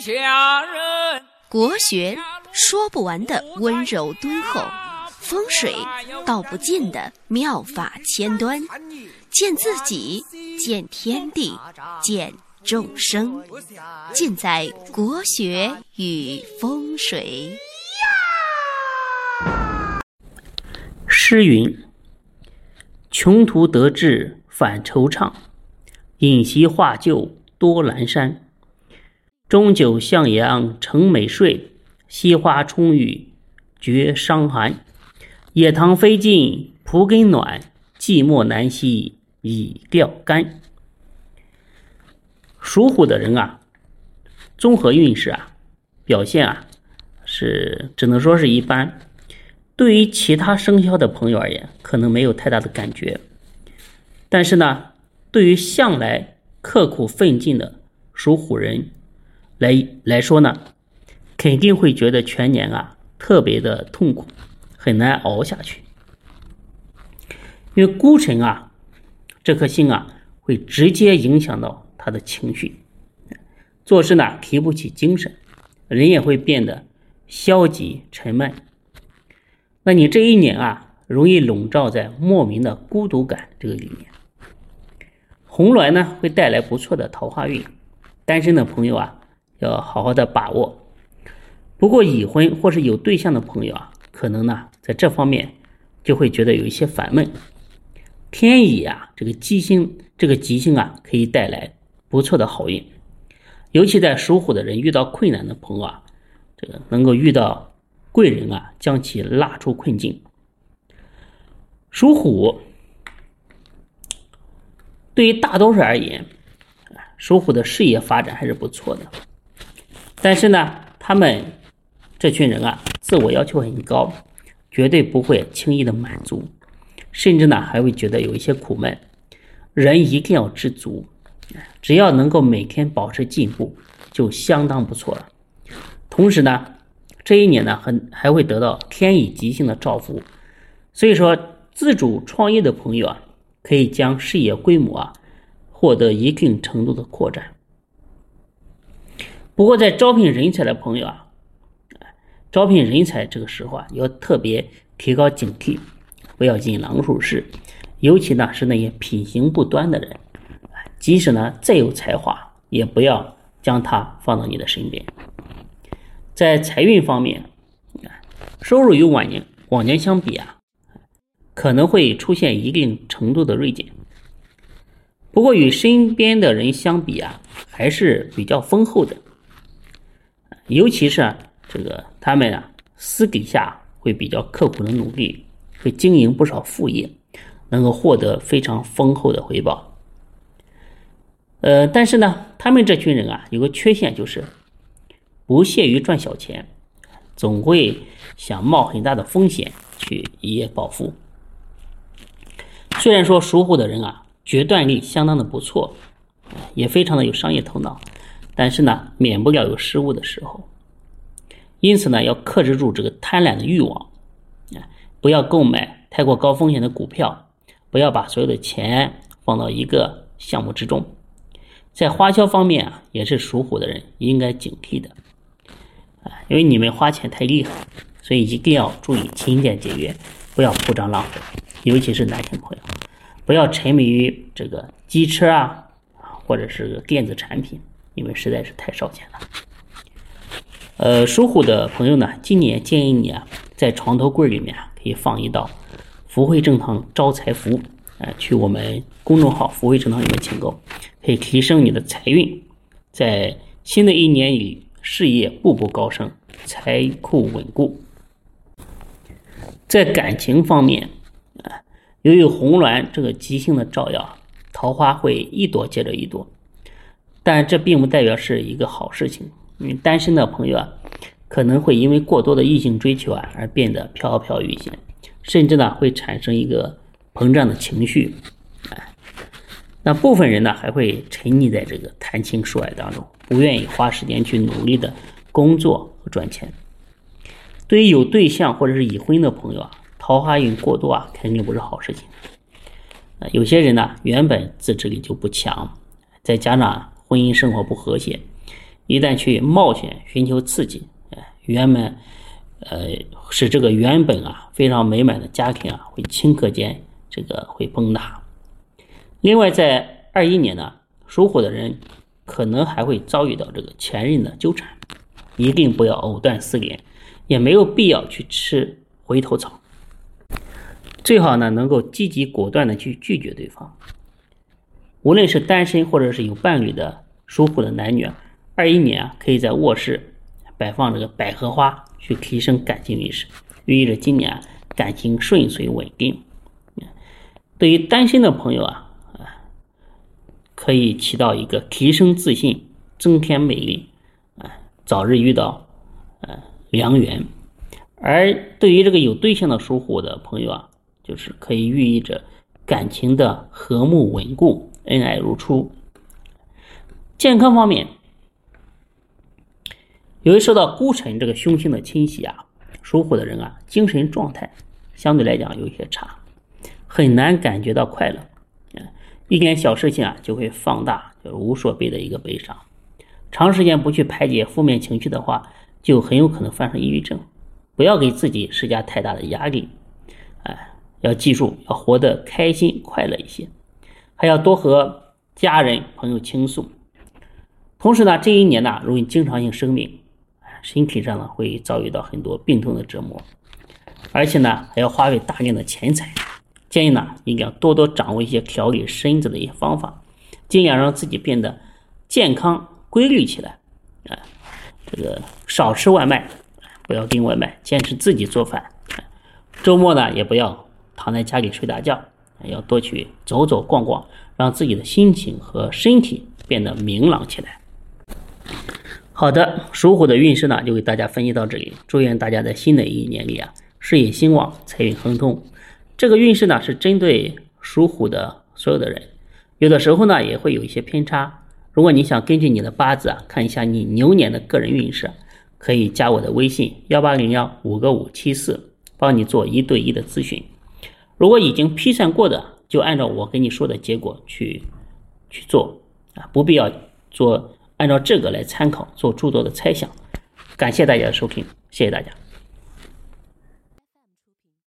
下人。国学说不完的温柔敦厚，风水道不尽的妙法千端，见自己，见天地，见众生，尽在国学与风水。诗云：“穷途得志反惆怅，饮席话旧多阑珊。中酒向阳成美睡，西花冲雨绝伤寒。野塘飞尽蒲根暖，寂寞难息已钓竿。”属虎的人啊，综合运势啊，表现啊，是只能说是一般。对于其他生肖的朋友而言，可能没有太大的感觉，但是呢，对于向来刻苦奋进的属虎人来来说呢，肯定会觉得全年啊特别的痛苦，很难熬下去。因为孤辰啊这颗星啊会直接影响到他的情绪，做事呢提不起精神，人也会变得消极沉闷。那你这一年啊，容易笼罩在莫名的孤独感这个里面。红鸾呢会带来不错的桃花运，单身的朋友啊要好好的把握。不过已婚或是有对象的朋友啊，可能呢在这方面就会觉得有一些烦闷。天乙啊这个吉星，这个吉星啊可以带来不错的好运，尤其在属虎的人遇到困难的朋友啊，这个能够遇到。贵人啊，将其拉出困境。属虎，对于大多数而言，属虎的事业发展还是不错的。但是呢，他们这群人啊，自我要求很高，绝对不会轻易的满足，甚至呢，还会觉得有一些苦闷。人一定要知足，只要能够每天保持进步，就相当不错了。同时呢。这一年呢，很还会得到天乙吉星的照拂，所以说自主创业的朋友啊，可以将事业规模啊获得一定程度的扩展。不过在招聘人才的朋友啊，招聘人才这个时候啊，要特别提高警惕，不要进狼鼠室，尤其呢是那些品行不端的人，即使呢再有才华，也不要将他放到你的身边。在财运方面，收入与往年往年相比啊，可能会出现一定程度的锐减。不过与身边的人相比啊，还是比较丰厚的。尤其是，这个他们啊，私底下会比较刻苦的努力，会经营不少副业，能够获得非常丰厚的回报。呃，但是呢，他们这群人啊，有个缺陷就是。不屑于赚小钱，总会想冒很大的风险去一夜暴富。虽然说属虎的人啊，决断力相当的不错，也非常的有商业头脑，但是呢，免不了有失误的时候。因此呢，要克制住这个贪婪的欲望，啊，不要购买太过高风险的股票，不要把所有的钱放到一个项目之中。在花销方面啊，也是属虎的人应该警惕的。啊因为你们花钱太厉害，所以一定要注意勤俭节约，不要铺张浪费。尤其是男性朋友，不要沉迷于这个机车啊，或者是电子产品，因为实在是太烧钱了。呃，属虎的朋友呢，今年建议你啊，在床头柜里面可以放一道福慧正堂招财符，啊，去我们公众号福慧正堂里面请购，可以提升你的财运，在新的一年里。事业步步高升，财库稳固。在感情方面，啊，由于红鸾这个吉星的照耀，桃花会一朵接着一朵。但这并不代表是一个好事情。因为单身的朋友啊，可能会因为过多的异性追求啊，而变得飘飘欲仙，甚至呢会产生一个膨胀的情绪。哎，那部分人呢，还会沉溺在这个谈情说爱当中。不愿意花时间去努力的工作和赚钱。对于有对象或者是已婚的朋友啊，桃花运过多啊，肯定不是好事情。有些人呢，原本自制力就不强，再加上婚姻生活不和谐，一旦去冒险寻求刺激，哎，原本呃使这个原本啊非常美满的家庭啊会顷刻间这个会崩塌。另外，在二一年呢，属虎的人可能还会遭遇到这个前任的纠缠，一定不要藕断丝连，也没有必要去吃回头草。最好呢，能够积极果断的去拒绝对方。无论是单身或者是有伴侣的属虎的男女，二一年啊，可以在卧室摆放这个百合花，去提升感情运势，寓意着今年感情顺遂稳定。对于单身的朋友啊，可以起到一个提升自信、增添美丽，啊，早日遇到呃良缘。而对于这个有对象的属虎的朋友啊，就是可以寓意着感情的和睦稳固。恩爱如初。健康方面，由于受到孤辰这个凶星的侵袭啊，属虎的人啊，精神状态相对来讲有些差，很难感觉到快乐。一点小事情啊，就会放大，就是无数倍的一个悲伤。长时间不去排解负面情绪的话，就很有可能犯上抑郁症。不要给自己施加太大的压力，哎，要记住要活得开心快乐一些。还要多和家人朋友倾诉，同时呢，这一年呢容易经常性生病，身体上呢会遭遇到很多病痛的折磨，而且呢还要花费大量的钱财。建议呢应该要多多掌握一些调理身子的一些方法，尽量让自己变得健康规律起来。啊，这个少吃外卖，不要订外卖，坚持自己做饭。周末呢也不要躺在家里睡大觉。要多去走走逛逛，让自己的心情和身体变得明朗起来。好的，属虎的运势呢，就给大家分析到这里。祝愿大家在新的一年里啊，事业兴旺，财运亨通。这个运势呢，是针对属虎的所有的人，有的时候呢，也会有一些偏差。如果你想根据你的八字啊，看一下你牛年的个人运势，可以加我的微信幺八零幺五个五七四，帮你做一对一的咨询。如果已经批算过的，就按照我跟你说的结果去去做啊，不必要做按照这个来参考做诸多的猜想。感谢大家的收听，谢谢大家。